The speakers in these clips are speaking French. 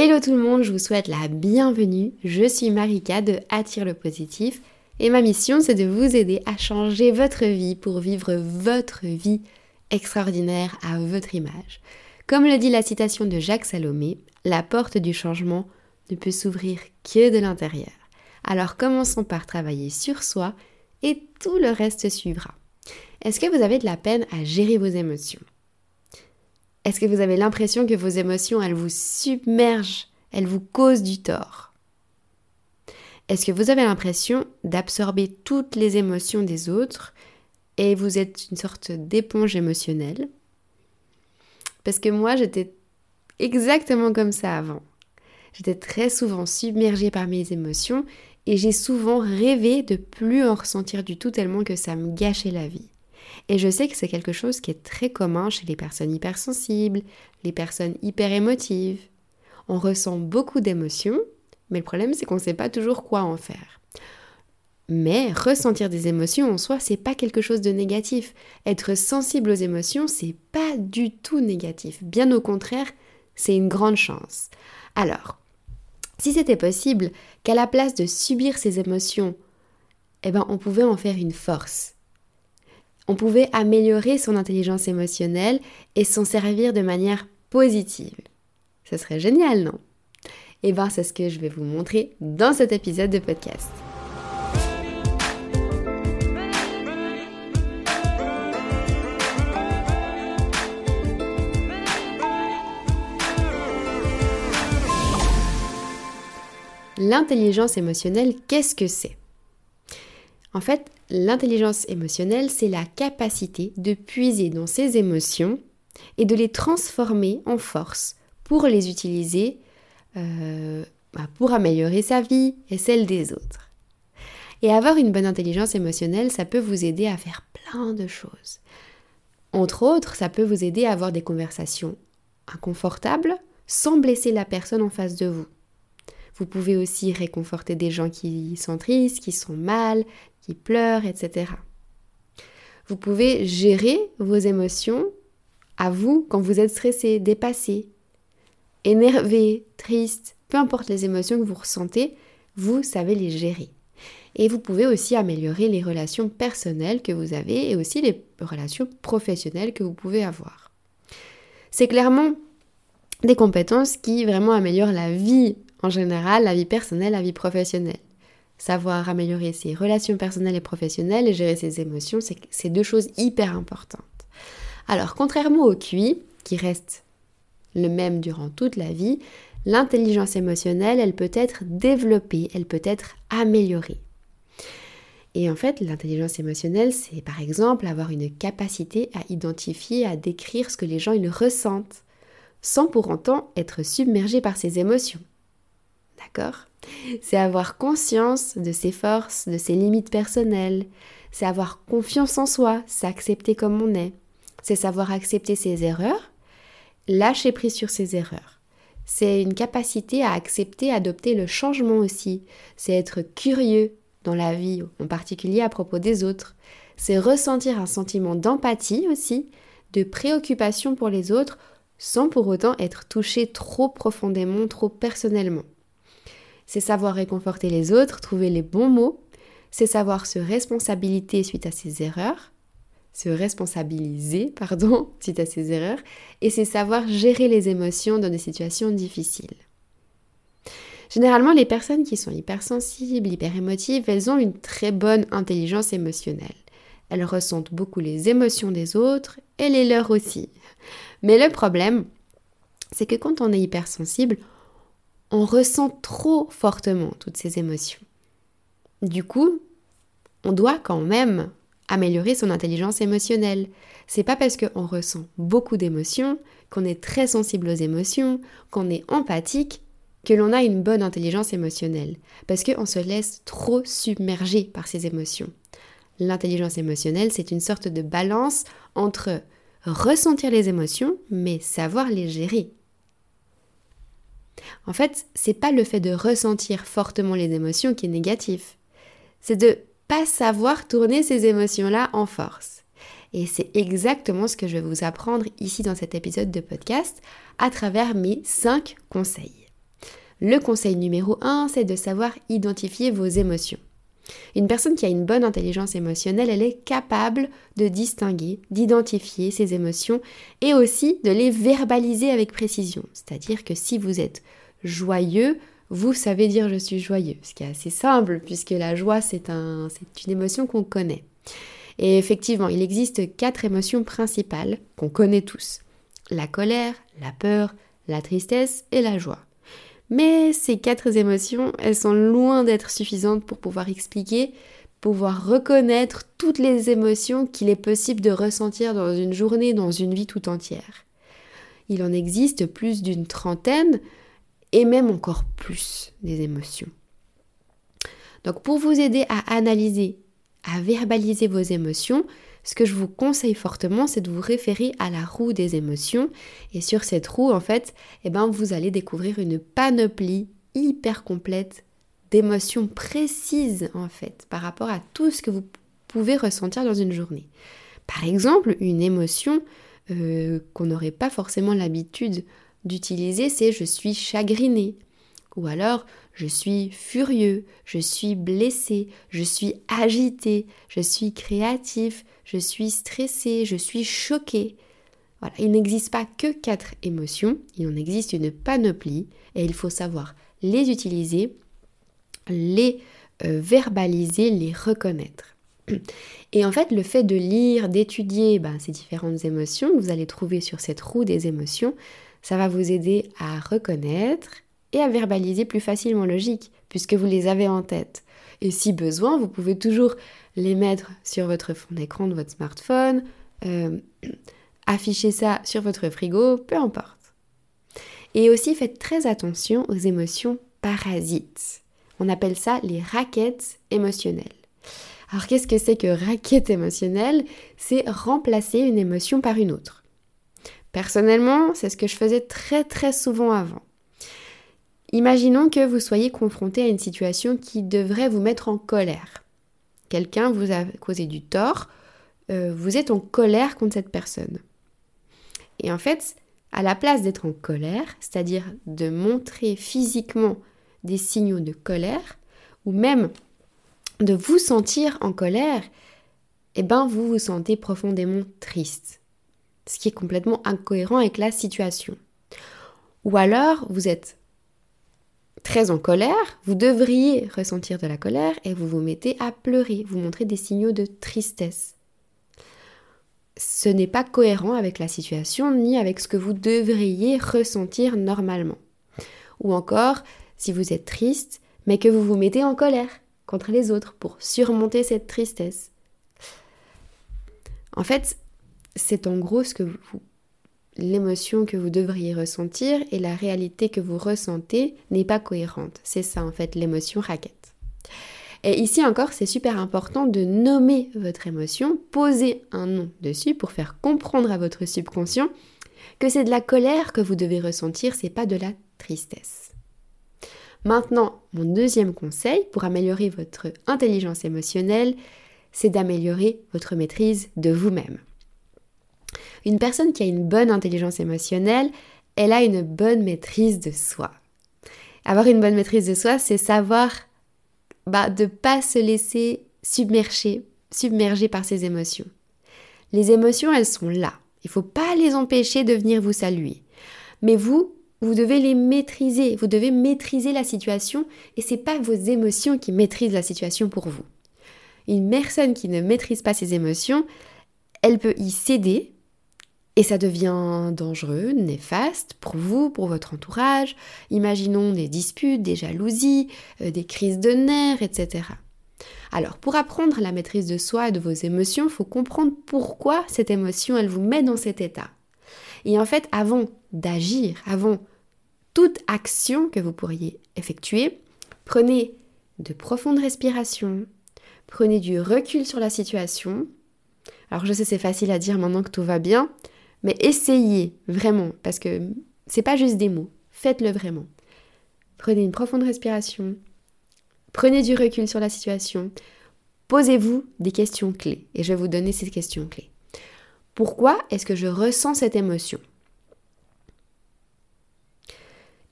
Hello tout le monde, je vous souhaite la bienvenue. Je suis Marika de Attire le positif et ma mission c'est de vous aider à changer votre vie pour vivre votre vie extraordinaire à votre image. Comme le dit la citation de Jacques Salomé, la porte du changement ne peut s'ouvrir que de l'intérieur. Alors commençons par travailler sur soi et tout le reste suivra. Est-ce que vous avez de la peine à gérer vos émotions? Est-ce que vous avez l'impression que vos émotions, elles vous submergent, elles vous causent du tort? Est-ce que vous avez l'impression d'absorber toutes les émotions des autres et vous êtes une sorte d'éponge émotionnelle? Parce que moi, j'étais exactement comme ça avant. J'étais très souvent submergée par mes émotions et j'ai souvent rêvé de plus en ressentir du tout tellement que ça me gâchait la vie. Et je sais que c'est quelque chose qui est très commun chez les personnes hypersensibles, les personnes hyper émotives. On ressent beaucoup d'émotions, mais le problème c'est qu'on ne sait pas toujours quoi en faire. Mais ressentir des émotions en soi, c'est pas quelque chose de négatif. Être sensible aux émotions, c'est pas du tout négatif. Bien au contraire, c'est une grande chance. Alors, si c'était possible qu'à la place de subir ces émotions, eh ben, on pouvait en faire une force on pouvait améliorer son intelligence émotionnelle et s'en servir de manière positive. Ce serait génial, non? Eh bien, c'est ce que je vais vous montrer dans cet épisode de podcast. L'intelligence émotionnelle, qu'est-ce que c'est? En fait, L'intelligence émotionnelle, c'est la capacité de puiser dans ses émotions et de les transformer en force pour les utiliser euh, bah, pour améliorer sa vie et celle des autres. Et avoir une bonne intelligence émotionnelle, ça peut vous aider à faire plein de choses. Entre autres, ça peut vous aider à avoir des conversations inconfortables sans blesser la personne en face de vous. Vous pouvez aussi réconforter des gens qui sont tristes, qui sont mal, qui pleurent, etc. Vous pouvez gérer vos émotions à vous quand vous êtes stressé, dépassé, énervé, triste, peu importe les émotions que vous ressentez, vous savez les gérer. Et vous pouvez aussi améliorer les relations personnelles que vous avez et aussi les relations professionnelles que vous pouvez avoir. C'est clairement des compétences qui vraiment améliorent la vie en général, la vie personnelle, la vie professionnelle savoir améliorer ses relations personnelles et professionnelles et gérer ses émotions, c'est deux choses hyper importantes. Alors, contrairement au QI, qui reste le même durant toute la vie, l'intelligence émotionnelle, elle peut être développée, elle peut être améliorée. Et en fait, l'intelligence émotionnelle, c'est par exemple avoir une capacité à identifier, à décrire ce que les gens ils ressentent, sans pour autant être submergé par ses émotions. D'accord? C'est avoir conscience de ses forces, de ses limites personnelles. C'est avoir confiance en soi, s'accepter comme on est. C'est savoir accepter ses erreurs, lâcher prise sur ses erreurs. C'est une capacité à accepter, adopter le changement aussi. C'est être curieux dans la vie, en particulier à propos des autres. C'est ressentir un sentiment d'empathie aussi, de préoccupation pour les autres, sans pour autant être touché trop profondément, trop personnellement c'est savoir réconforter les autres, trouver les bons mots, c'est savoir se responsabiliser suite à ses erreurs, se responsabiliser, pardon, suite à ses erreurs, et c'est savoir gérer les émotions dans des situations difficiles. Généralement, les personnes qui sont hypersensibles, hyper émotives, elles ont une très bonne intelligence émotionnelle. Elles ressentent beaucoup les émotions des autres et les leurs aussi. Mais le problème, c'est que quand on est hypersensible, on ressent trop fortement toutes ces émotions. Du coup, on doit quand même améliorer son intelligence émotionnelle. C'est pas parce qu'on ressent beaucoup d'émotions, qu'on est très sensible aux émotions, qu'on est empathique, que l'on a une bonne intelligence émotionnelle. Parce qu'on se laisse trop submerger par ces émotions. L'intelligence émotionnelle, c'est une sorte de balance entre ressentir les émotions, mais savoir les gérer. En fait, c'est pas le fait de ressentir fortement les émotions qui est négatif. C'est de pas savoir tourner ces émotions-là en force. Et c'est exactement ce que je vais vous apprendre ici dans cet épisode de podcast à travers mes 5 conseils. Le conseil numéro 1, c'est de savoir identifier vos émotions. Une personne qui a une bonne intelligence émotionnelle, elle est capable de distinguer, d'identifier ses émotions et aussi de les verbaliser avec précision. C'est-à-dire que si vous êtes joyeux, vous savez dire je suis joyeux, ce qui est assez simple puisque la joie c'est un, une émotion qu'on connaît. Et effectivement, il existe quatre émotions principales qu'on connaît tous. La colère, la peur, la tristesse et la joie. Mais ces quatre émotions, elles sont loin d'être suffisantes pour pouvoir expliquer, pouvoir reconnaître toutes les émotions qu'il est possible de ressentir dans une journée, dans une vie tout entière. Il en existe plus d'une trentaine et même encore plus des émotions. Donc pour vous aider à analyser, à verbaliser vos émotions, ce que je vous conseille fortement, c'est de vous référer à la roue des émotions. Et sur cette roue, en fait, eh ben, vous allez découvrir une panoplie hyper complète d'émotions précises, en fait, par rapport à tout ce que vous pouvez ressentir dans une journée. Par exemple, une émotion euh, qu'on n'aurait pas forcément l'habitude d'utiliser, c'est je suis chagriné. Ou alors je suis furieux, je suis blessé, je suis agité, je suis créatif, je suis stressé, je suis choqué. Voilà, il n'existe pas que quatre émotions, il en existe une panoplie et il faut savoir les utiliser, les euh, verbaliser, les reconnaître. Et en fait, le fait de lire, d'étudier ben, ces différentes émotions que vous allez trouver sur cette roue des émotions, ça va vous aider à reconnaître et à verbaliser plus facilement logique, puisque vous les avez en tête. Et si besoin, vous pouvez toujours les mettre sur votre fond d'écran de votre smartphone, euh, afficher ça sur votre frigo, peu importe. Et aussi faites très attention aux émotions parasites. On appelle ça les raquettes émotionnelles. Alors qu'est-ce que c'est que raquette émotionnelle? C'est remplacer une émotion par une autre. Personnellement, c'est ce que je faisais très très souvent avant. Imaginons que vous soyez confronté à une situation qui devrait vous mettre en colère. Quelqu'un vous a causé du tort, euh, vous êtes en colère contre cette personne. Et en fait, à la place d'être en colère, c'est-à-dire de montrer physiquement des signaux de colère, ou même de vous sentir en colère, eh ben vous vous sentez profondément triste ce qui est complètement incohérent avec la situation. Ou alors, vous êtes très en colère, vous devriez ressentir de la colère et vous vous mettez à pleurer, vous montrez des signaux de tristesse. Ce n'est pas cohérent avec la situation ni avec ce que vous devriez ressentir normalement. Ou encore, si vous êtes triste, mais que vous vous mettez en colère contre les autres pour surmonter cette tristesse. En fait, c'est en gros ce que vous, l'émotion que vous devriez ressentir et la réalité que vous ressentez n'est pas cohérente. C'est ça en fait l'émotion raquette. Et ici encore, c'est super important de nommer votre émotion, poser un nom dessus pour faire comprendre à votre subconscient que c'est de la colère que vous devez ressentir, c'est pas de la tristesse. Maintenant, mon deuxième conseil pour améliorer votre intelligence émotionnelle, c'est d'améliorer votre maîtrise de vous-même. Une personne qui a une bonne intelligence émotionnelle, elle a une bonne maîtrise de soi. Avoir une bonne maîtrise de soi, c'est savoir bah, de ne pas se laisser submerger, submerger par ses émotions. Les émotions, elles sont là. Il ne faut pas les empêcher de venir vous saluer. Mais vous, vous devez les maîtriser. Vous devez maîtriser la situation et ce n'est pas vos émotions qui maîtrisent la situation pour vous. Une personne qui ne maîtrise pas ses émotions, elle peut y céder et ça devient dangereux, néfaste pour vous, pour votre entourage. Imaginons des disputes, des jalousies, euh, des crises de nerfs, etc. Alors, pour apprendre la maîtrise de soi et de vos émotions, il faut comprendre pourquoi cette émotion, elle vous met dans cet état. Et en fait, avant d'agir, avant toute action que vous pourriez effectuer, prenez de profondes respirations, prenez du recul sur la situation. Alors, je sais, c'est facile à dire maintenant que tout va bien, mais essayez vraiment, parce que c'est pas juste des mots. Faites-le vraiment. Prenez une profonde respiration. Prenez du recul sur la situation. Posez-vous des questions clés. Et je vais vous donner ces questions clés. Pourquoi est-ce que je ressens cette émotion?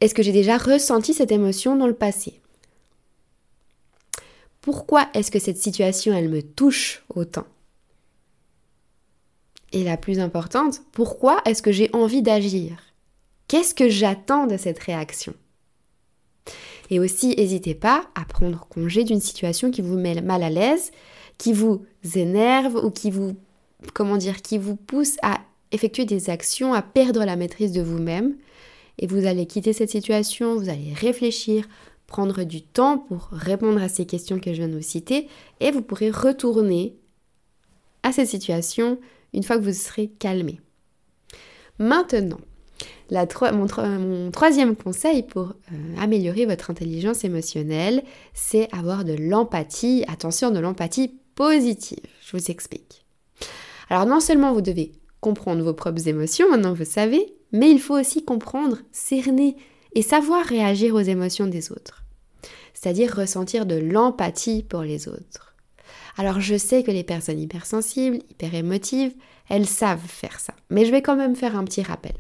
Est-ce que j'ai déjà ressenti cette émotion dans le passé? Pourquoi est-ce que cette situation, elle me touche autant? Et la plus importante, pourquoi est-ce que j'ai envie d'agir? Qu'est-ce que j'attends de cette réaction? Et aussi, n'hésitez pas à prendre congé d'une situation qui vous met mal à l'aise, qui vous énerve ou qui vous, comment dire, qui vous pousse à effectuer des actions, à perdre la maîtrise de vous-même. Et vous allez quitter cette situation, vous allez réfléchir, prendre du temps pour répondre à ces questions que je viens de vous citer, et vous pourrez retourner à cette situation une fois que vous serez calmé. Maintenant, mon, troisième conseil pour euh, améliorer votre intelligence émotionnelle, c'est avoir de l'empathie. Attention, de l'empathie positive. Je vous explique. Alors non seulement vous devez comprendre vos propres émotions, maintenant vous savez, mais il faut aussi comprendre, cerner et savoir réagir aux émotions des autres. C'est-à-dire ressentir de l'empathie pour les autres. Alors je sais que les personnes hypersensibles, hyper émotives, elles savent faire ça. Mais je vais quand même faire un petit rappel.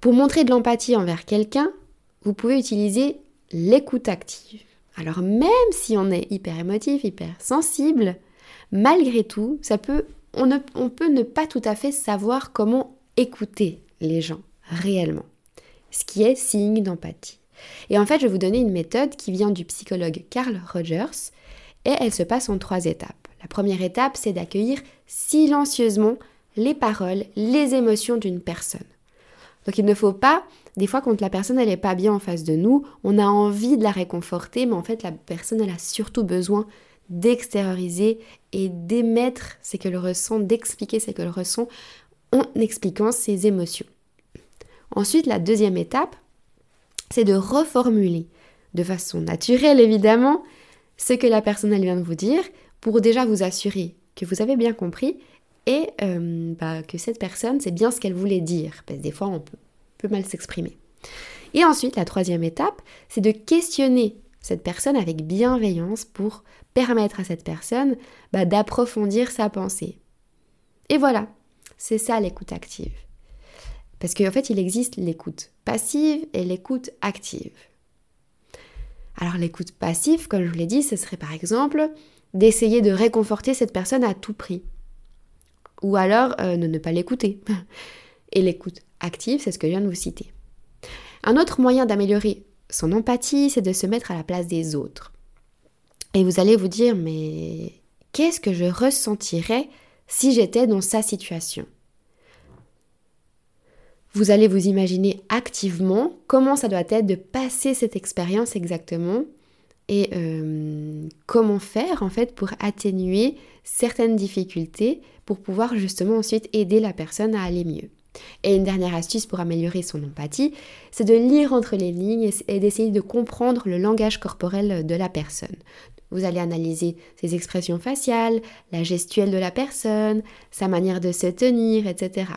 Pour montrer de l'empathie envers quelqu'un, vous pouvez utiliser l'écoute active. Alors même si on est hyper émotif, hyper sensible, malgré tout, ça peut, on, on peut ne pas tout à fait savoir comment écouter les gens réellement, ce qui est signe d'empathie. Et en fait, je vais vous donner une méthode qui vient du psychologue Carl Rogers et elle se passe en trois étapes. La première étape, c'est d'accueillir silencieusement les paroles, les émotions d'une personne. Donc il ne faut pas, des fois quand la personne elle n'est pas bien en face de nous, on a envie de la réconforter, mais en fait la personne elle a surtout besoin d'extérioriser et d'émettre ce qu'elle ressent, d'expliquer ce qu'elle ressent en expliquant ses émotions. Ensuite, la deuxième étape, c'est de reformuler de façon naturelle évidemment ce que la personne vient de vous dire pour déjà vous assurer que vous avez bien compris et euh, bah, que cette personne, c'est bien ce qu'elle voulait dire, parce que des fois, on peut, mal s'exprimer. Et ensuite, la troisième étape, c'est de questionner cette personne avec bienveillance pour permettre à cette personne bah, d'approfondir sa pensée. Et voilà, c'est ça l'écoute active. Parce qu'en fait, il existe l'écoute passive et l'écoute active. Alors l'écoute passive, comme je vous l'ai dit, ce serait par exemple d'essayer de réconforter cette personne à tout prix ou alors euh, ne, ne pas l'écouter. Et l'écoute active, c'est ce que je viens de vous citer. Un autre moyen d'améliorer son empathie, c'est de se mettre à la place des autres. Et vous allez vous dire, mais qu'est-ce que je ressentirais si j'étais dans sa situation? Vous allez vous imaginer activement comment ça doit être de passer cette expérience exactement et euh, comment faire en fait pour atténuer certaines difficultés pour pouvoir justement ensuite aider la personne à aller mieux. Et une dernière astuce pour améliorer son empathie, c'est de lire entre les lignes et d'essayer de comprendre le langage corporel de la personne. Vous allez analyser ses expressions faciales, la gestuelle de la personne, sa manière de se tenir, etc.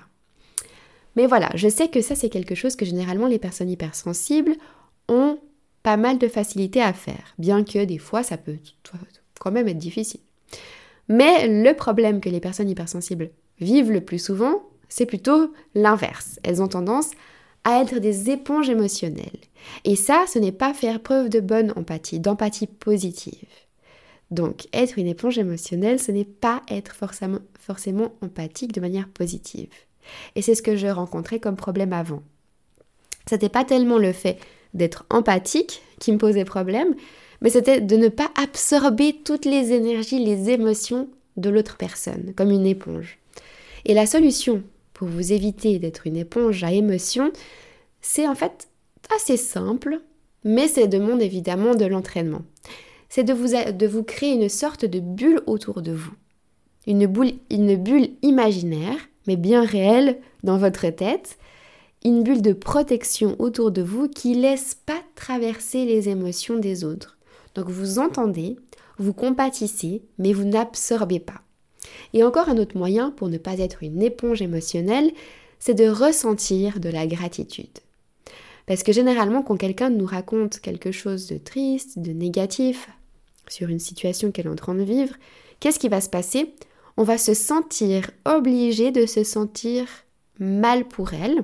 Mais voilà, je sais que ça c'est quelque chose que généralement les personnes hypersensibles ont pas mal de facilité à faire, bien que des fois ça peut quand même être difficile. Mais le problème que les personnes hypersensibles vivent le plus souvent, c'est plutôt l'inverse. Elles ont tendance à être des éponges émotionnelles. Et ça, ce n'est pas faire preuve de bonne empathie, d'empathie positive. Donc, être une éponge émotionnelle, ce n'est pas être forcément, empathique de manière positive. Et c'est ce que je rencontrais comme problème avant. Ce n'était pas tellement le fait d'être empathique qui me posait problème, mais c'était de ne pas absorber toutes les énergies, les émotions de l'autre personne, comme une éponge. Et la solution pour vous éviter d'être une éponge à émotions, c'est en fait assez simple, mais c'est demande évidemment de l'entraînement. C'est de vous, de vous créer une sorte de bulle autour de vous. Une bulle imaginaire, mais bien réelle dans votre tête, une bulle de protection autour de vous qui laisse pas traverser les émotions des autres. Donc vous entendez, vous compatissez, mais vous n'absorbez pas. Et encore un autre moyen pour ne pas être une éponge émotionnelle, c'est de ressentir de la gratitude. Parce que généralement, quand quelqu'un nous raconte quelque chose de triste, de négatif, sur une situation qu'elle est en train de vivre, qu'est-ce qui va se passer? On va se sentir obligé de se sentir mal pour elle,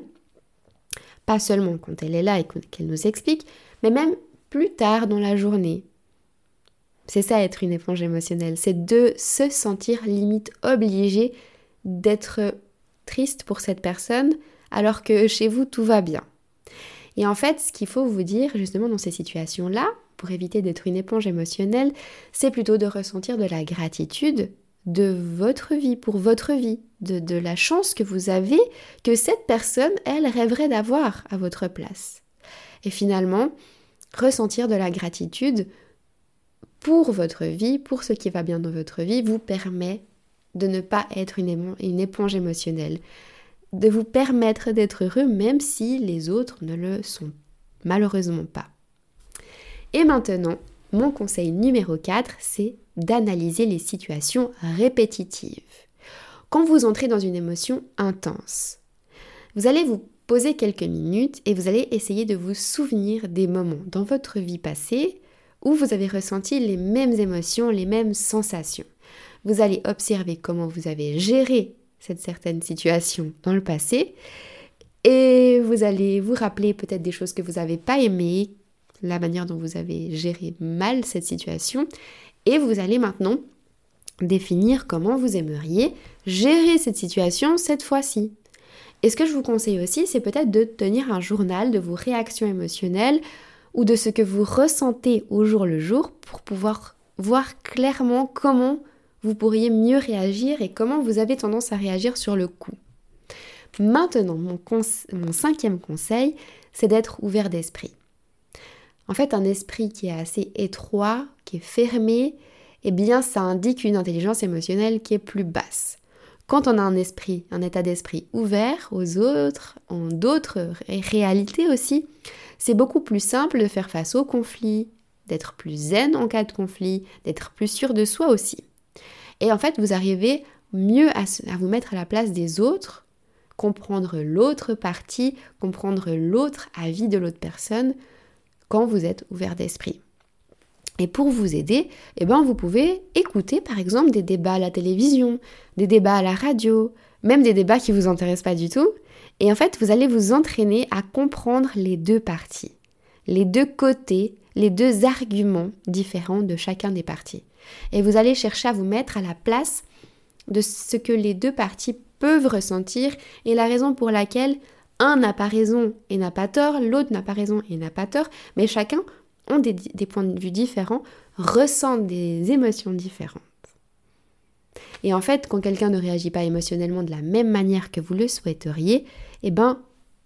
pas seulement quand elle est là et qu'elle nous explique, mais même plus tard dans la journée. C'est ça être une éponge émotionnelle, c'est de se sentir limite obligé d'être triste pour cette personne alors que chez vous tout va bien. Et en fait, ce qu'il faut vous dire justement dans ces situations-là, pour éviter d'être une éponge émotionnelle, c'est plutôt de ressentir de la gratitude de votre vie, pour votre vie, de, de la chance que vous avez, que cette personne, elle, rêverait d'avoir à votre place. Et finalement, ressentir de la gratitude pour votre vie, pour ce qui va bien dans votre vie, vous permet de ne pas être une, une éponge émotionnelle de vous permettre d'être heureux même si les autres ne le sont malheureusement pas. Et maintenant, mon conseil numéro 4, c'est d'analyser les situations répétitives. Quand vous entrez dans une émotion intense, vous allez vous poser quelques minutes et vous allez essayer de vous souvenir des moments dans votre vie passée où vous avez ressenti les mêmes émotions, les mêmes sensations. Vous allez observer comment vous avez géré cette certaine situation dans le passé. Et vous allez vous rappeler peut-être des choses que vous n'avez pas aimées, la manière dont vous avez géré mal cette situation. Et vous allez maintenant définir comment vous aimeriez gérer cette situation cette fois-ci. Et ce que je vous conseille aussi, c'est peut-être de tenir un journal de vos réactions émotionnelles ou de ce que vous ressentez au jour le jour pour pouvoir voir clairement comment vous pourriez mieux réagir et comment vous avez tendance à réagir sur le coup. Maintenant, mon, cinquième conseil, c'est d'être ouvert d'esprit. En fait, un esprit qui est assez étroit, qui est fermé, eh bien, ça indique une intelligence émotionnelle qui est plus basse. Quand on a un esprit, un état d'esprit ouvert aux autres, en d'autres réalités aussi, c'est beaucoup plus simple de faire face aux conflits, d'être plus zen en cas de conflit, d'être plus sûr de soi aussi. Et en fait, vous arrivez mieux à, vous mettre à la place des autres, comprendre l'autre partie, comprendre l'autre avis de l'autre personne quand vous êtes ouvert d'esprit. Et pour vous aider, eh ben, vous pouvez écouter par exemple des débats à la télévision, des débats à la radio, même des débats qui ne vous intéressent pas du tout. Et en fait, vous allez vous entraîner à comprendre les deux parties, les deux côtés, les deux arguments différents de chacun des parties. Et vous allez chercher à vous mettre à la place de ce que les deux parties peuvent ressentir et la raison pour laquelle un n'a pas raison et n'a pas tort, l'autre n'a pas raison et n'a pas tort, mais chacun ont des, points de vue différents, ressent des émotions différentes. Et en fait, quand quelqu'un ne réagit pas émotionnellement de la même manière que vous le souhaiteriez, eh ben,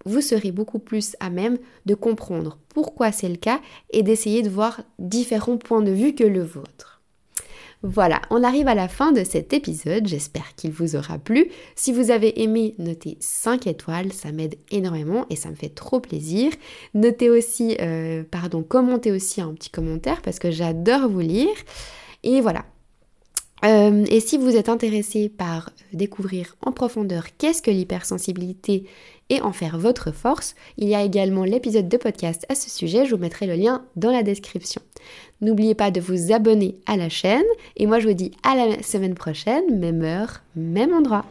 vous serez beaucoup plus à même de comprendre pourquoi c'est le cas et d'essayer de voir différents points de vue que le vôtre. Voilà, on arrive à la fin de cet épisode, j'espère qu'il vous aura plu. Si vous avez aimé, notez 5 étoiles, ça m'aide énormément et ça me fait trop plaisir. Notez aussi, euh, pardon, commentez aussi un petit commentaire parce que j'adore vous lire. Et voilà, euh, et si vous êtes intéressé par découvrir en profondeur qu'est-ce que l'hypersensibilité et en faire votre force, il y a également l'épisode de podcast à ce sujet, je vous mettrai le lien dans la description. N'oubliez pas de vous abonner à la chaîne et moi je vous dis à la semaine prochaine, même heure, même endroit.